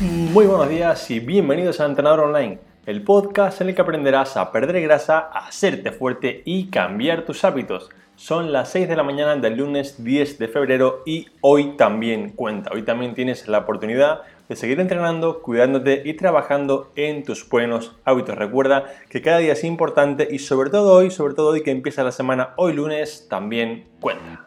Muy buenos días y bienvenidos a Entrenador Online, el podcast en el que aprenderás a perder grasa, a hacerte fuerte y cambiar tus hábitos. Son las 6 de la mañana del lunes 10 de febrero y hoy también cuenta. Hoy también tienes la oportunidad de seguir entrenando, cuidándote y trabajando en tus buenos hábitos. Recuerda que cada día es importante y sobre todo hoy, sobre todo hoy que empieza la semana, hoy lunes, también cuenta.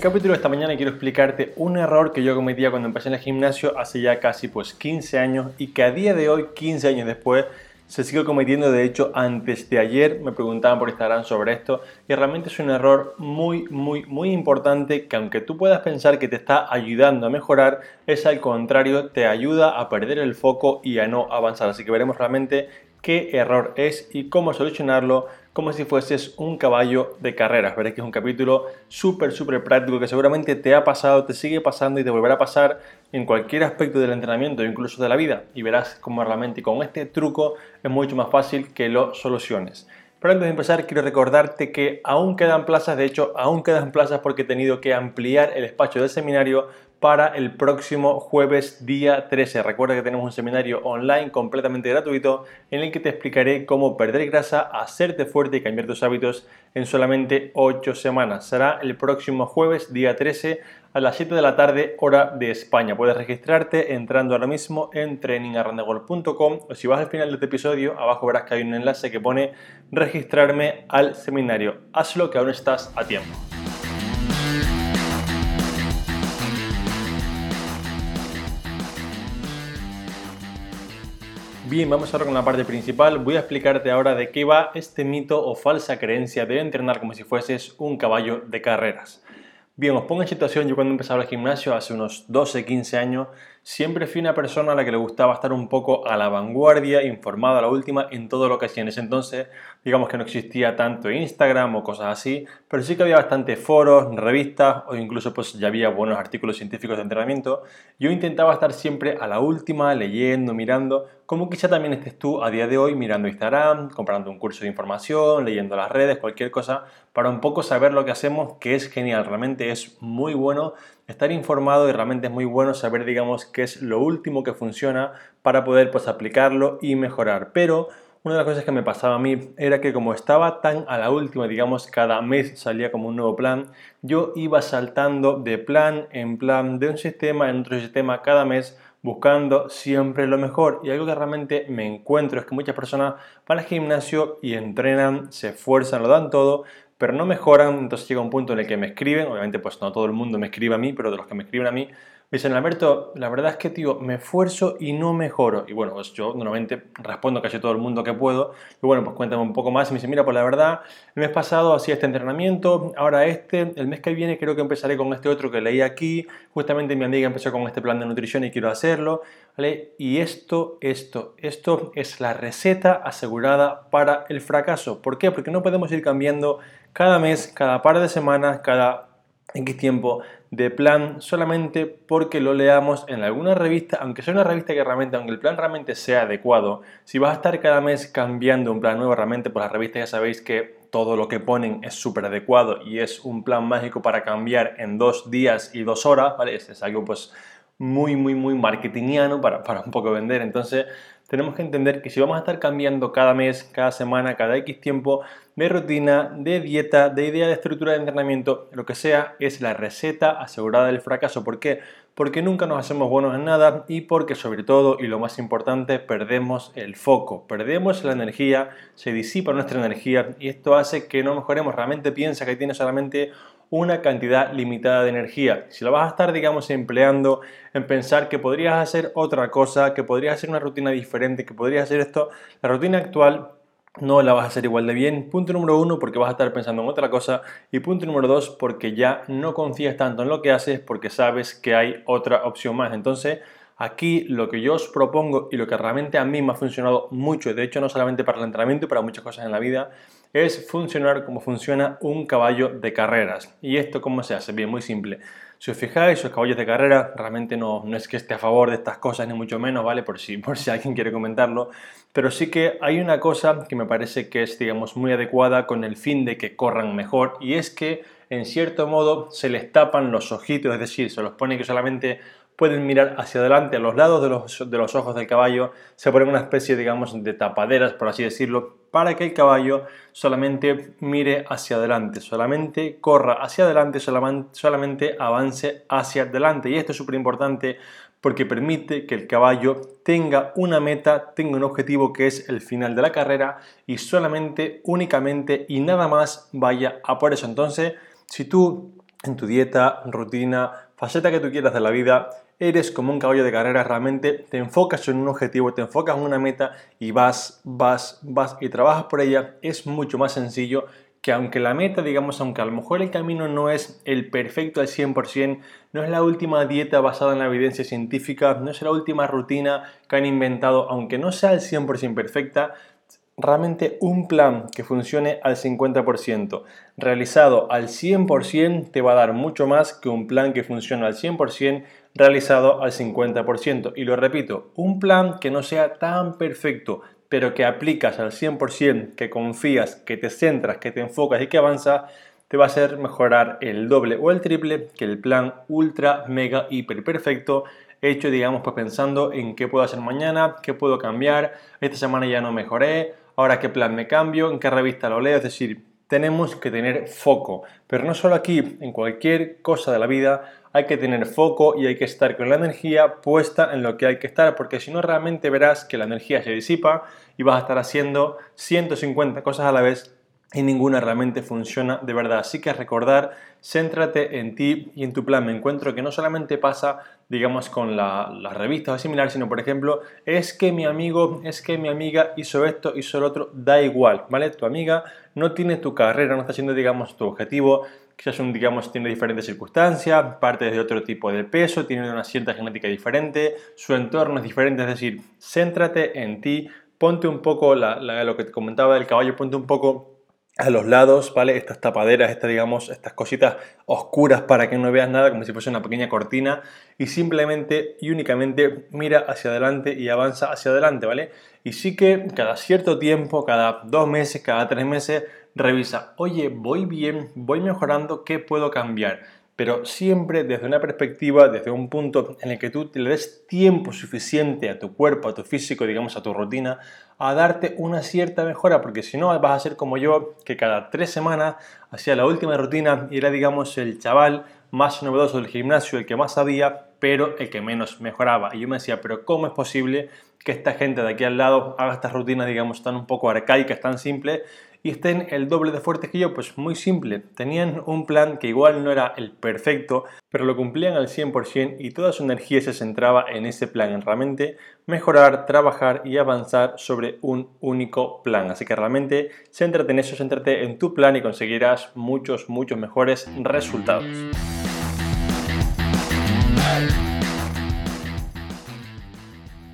El capítulo de esta mañana quiero explicarte un error que yo cometía cuando empecé en el gimnasio hace ya casi pues 15 años y que a día de hoy, 15 años después, se sigue cometiendo. De hecho, antes de ayer me preguntaban por Instagram sobre esto y realmente es un error muy, muy, muy importante que aunque tú puedas pensar que te está ayudando a mejorar, es al contrario, te ayuda a perder el foco y a no avanzar. Así que veremos realmente qué error es y cómo solucionarlo como si fueses un caballo de carreras. Veréis que es un capítulo súper, súper práctico que seguramente te ha pasado, te sigue pasando y te volverá a pasar en cualquier aspecto del entrenamiento, incluso de la vida. Y verás cómo realmente con este truco es mucho más fácil que lo soluciones. Pero antes de empezar, quiero recordarte que aún quedan plazas, de hecho, aún quedan plazas porque he tenido que ampliar el espacio del seminario para el próximo jueves día 13. Recuerda que tenemos un seminario online completamente gratuito en el que te explicaré cómo perder grasa, hacerte fuerte y cambiar tus hábitos en solamente 8 semanas. Será el próximo jueves día 13 a las 7 de la tarde hora de España. Puedes registrarte entrando ahora mismo en trainingarrandegol.com o si vas al final de este episodio, abajo verás que hay un enlace que pone registrarme al seminario. Hazlo que aún estás a tiempo. Bien, vamos ahora con la parte principal. Voy a explicarte ahora de qué va este mito o falsa creencia de entrenar como si fueses un caballo de carreras. Bien, os pongo en situación, yo cuando empezaba el gimnasio hace unos 12, 15 años, siempre fui una persona a la que le gustaba estar un poco a la vanguardia, informada a la última en todo lo que hacía en ese entonces. Digamos que no existía tanto Instagram o cosas así, pero sí que había bastantes foros, revistas o incluso pues ya había buenos artículos científicos de entrenamiento. Yo intentaba estar siempre a la última, leyendo, mirando, como quizá también estés tú a día de hoy mirando Instagram, comprando un curso de información, leyendo las redes, cualquier cosa, para un poco saber lo que hacemos, que es genial, realmente es muy bueno estar informado y realmente es muy bueno saber, digamos, qué es lo último que funciona para poder pues aplicarlo y mejorar. Pero una de las cosas que me pasaba a mí era que como estaba tan a la última, digamos, cada mes salía como un nuevo plan, yo iba saltando de plan en plan, de un sistema en otro sistema cada mes, buscando siempre lo mejor. Y algo que realmente me encuentro es que muchas personas van al gimnasio y entrenan, se esfuerzan, lo dan todo, pero no mejoran, entonces llega un punto en el que me escriben, obviamente pues no todo el mundo me escribe a mí, pero de los que me escriben a mí, me dicen, Alberto, la verdad es que, tío, me esfuerzo y no mejoro. Y bueno, pues yo normalmente respondo casi todo el mundo que puedo. Y bueno, pues cuéntame un poco más. Y me dice, mira, pues la verdad, el mes pasado hacía este entrenamiento, ahora este, el mes que viene creo que empezaré con este otro que leí aquí. Justamente mi amiga empezó con este plan de nutrición y quiero hacerlo. ¿vale? Y esto, esto, esto es la receta asegurada para el fracaso. ¿Por qué? Porque no podemos ir cambiando cada mes, cada par de semanas, cada X tiempo de plan solamente porque lo leamos en alguna revista, aunque sea una revista que realmente, aunque el plan realmente sea adecuado, si vas a estar cada mes cambiando un plan nuevo, realmente por las revistas ya sabéis que todo lo que ponen es súper adecuado y es un plan mágico para cambiar en dos días y dos horas, ¿vale? Es, algo pues muy, muy, muy marketingiano para, para un poco vender. Entonces, tenemos que entender que si vamos a estar cambiando cada mes, cada semana, cada X tiempo de rutina, de dieta, de idea de estructura de entrenamiento, lo que sea, es la receta asegurada del fracaso. ¿Por qué? Porque nunca nos hacemos buenos en nada y porque sobre todo, y lo más importante, perdemos el foco, perdemos la energía, se disipa nuestra energía y esto hace que no mejoremos. Realmente piensa que tiene solamente una cantidad limitada de energía. Si lo vas a estar, digamos, empleando en pensar que podrías hacer otra cosa, que podrías hacer una rutina diferente, que podrías hacer esto, la rutina actual no la vas a hacer igual de bien. Punto número uno, porque vas a estar pensando en otra cosa. Y punto número dos, porque ya no confías tanto en lo que haces, porque sabes que hay otra opción más. Entonces, aquí lo que yo os propongo y lo que realmente a mí me ha funcionado mucho, de hecho no solamente para el entrenamiento, para muchas cosas en la vida, es funcionar como funciona un caballo de carreras. ¿Y esto cómo se hace? Bien, muy simple. Si os fijáis, los caballos de carrera, realmente no, no es que esté a favor de estas cosas, ni mucho menos, ¿vale? Por si, por si alguien quiere comentarlo. Pero sí que hay una cosa que me parece que es, digamos, muy adecuada con el fin de que corran mejor, y es que, en cierto modo, se les tapan los ojitos, es decir, se los pone que solamente pueden mirar hacia adelante, a los lados de los, de los, ojos del caballo, se ponen una especie, digamos, de tapaderas, por así decirlo, para que el caballo solamente mire hacia adelante, solamente corra hacia adelante, solamente avance hacia adelante. Y esto es súper importante porque permite que el caballo tenga una meta, tenga un objetivo que es el final de la carrera y solamente, únicamente y nada más vaya a por eso. Entonces, si tú en tu dieta, rutina, faceta que tú quieras de la vida, eres como un caballo de carrera, realmente te enfocas en un objetivo, te enfocas en una meta y vas, vas, vas y trabajas por ella, es mucho más sencillo que aunque la meta, digamos, aunque a lo mejor el camino no es el perfecto al 100%, no es la última dieta basada en la evidencia científica, no es la última rutina que han inventado, aunque no sea al 100% perfecta, realmente un plan que funcione al 50%, realizado al 100%, te va a dar mucho más que un plan que funcione al 100% realizado al 50%. Y lo repito, un plan que no sea tan perfecto, pero que aplicas al 100%, que confías, que te centras, que te enfocas y que avanzas, te va a hacer mejorar el doble o el triple que el plan ultra, mega, hiper perfecto hecho, digamos, pues pensando en qué puedo hacer mañana, qué puedo cambiar, esta semana ya no mejoré, ahora qué plan me cambio, en qué revista lo leo, es decir, tenemos que tener foco, pero no solo aquí, en cualquier cosa de la vida hay que tener foco y hay que estar con la energía puesta en lo que hay que estar, porque si no realmente verás que la energía se disipa y vas a estar haciendo 150 cosas a la vez y ninguna realmente funciona de verdad. Así que recordar, céntrate en ti y en tu plan. Me encuentro que no solamente pasa, digamos, con las la revistas o similar, sino, por ejemplo, es que mi amigo, es que mi amiga hizo esto, hizo lo otro, da igual, ¿vale? Tu amiga no tiene tu carrera, no está haciendo, digamos, tu objetivo, quizás un, digamos, tiene diferentes circunstancias, parte de otro tipo de peso, tiene una cierta genética diferente, su entorno es diferente, es decir, céntrate en ti, ponte un poco, lo que te comentaba del caballo, ponte un poco a los lados, ¿vale? Estas tapaderas, estas, digamos, estas cositas oscuras para que no veas nada, como si fuese una pequeña cortina, y simplemente y únicamente mira hacia adelante y avanza hacia adelante, ¿vale? Y sí que cada cierto tiempo, cada dos meses, cada tres meses, revisa, oye, voy bien, voy mejorando, ¿qué puedo cambiar? Pero siempre desde una perspectiva, desde un punto en el que tú le des tiempo suficiente a tu cuerpo, a tu físico, digamos, a tu rutina, a darte una cierta mejora, porque si no vas a ser como yo, que cada tres semanas hacía la última rutina y era, digamos, el chaval más novedoso del gimnasio, el que más sabía, pero el que menos mejoraba. Y yo me decía, pero ¿cómo es posible que esta gente de aquí al lado haga estas rutinas, digamos, tan un poco arcaicas, tan simples, y estén el doble de fuertes que yo? Pues muy simple, tenían un plan que igual no era el perfecto, pero lo cumplían al 100% y toda su energía se centraba en ese plan, en realmente mejorar, trabajar y avanzar sobre un único plan. Así que realmente céntrate en eso, céntrate en tu plan y conseguirás muchos, muchos mejores resultados.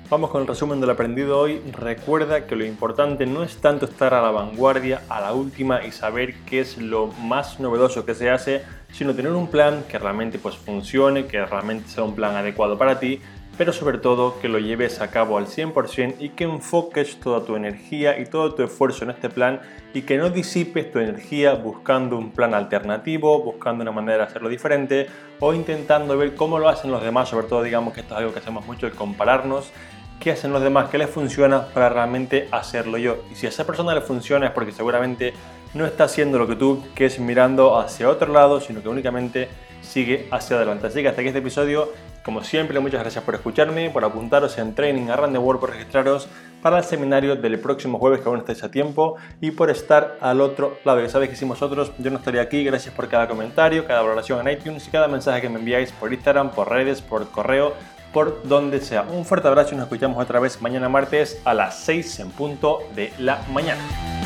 Vamos con el resumen del aprendido hoy. Recuerda que lo importante no es tanto estar a la vanguardia, a la última y saber qué es lo más novedoso que se hace, sino tener un plan que realmente pues funcione, que realmente sea un plan adecuado para ti, pero sobre todo que lo lleves a cabo al 100% y que enfoques toda tu energía y todo tu esfuerzo en este plan y que no disipes tu energía buscando un plan alternativo, buscando una manera de hacerlo diferente o intentando ver cómo lo hacen los demás, sobre todo digamos que esto es algo que hacemos mucho, el compararnos qué hacen los demás, qué les funciona para realmente hacerlo yo. Y si a esa persona le funciona es porque seguramente no está haciendo lo que tú, que es mirando hacia otro lado, sino que únicamente sigue hacia adelante. Así que hasta aquí este episodio. Como siempre, muchas gracias por escucharme, por apuntaros en Training a Run World, por registraros para el seminario del próximo jueves, que aún estáis a tiempo, y por estar al otro lado. Ya sabéis que hicimos otros, yo no estaría aquí. Gracias por cada comentario, cada valoración en iTunes y cada mensaje que me enviáis por Instagram, por redes, por correo por donde sea. Un fuerte abrazo y nos escuchamos otra vez mañana martes a las 6 en punto de la mañana.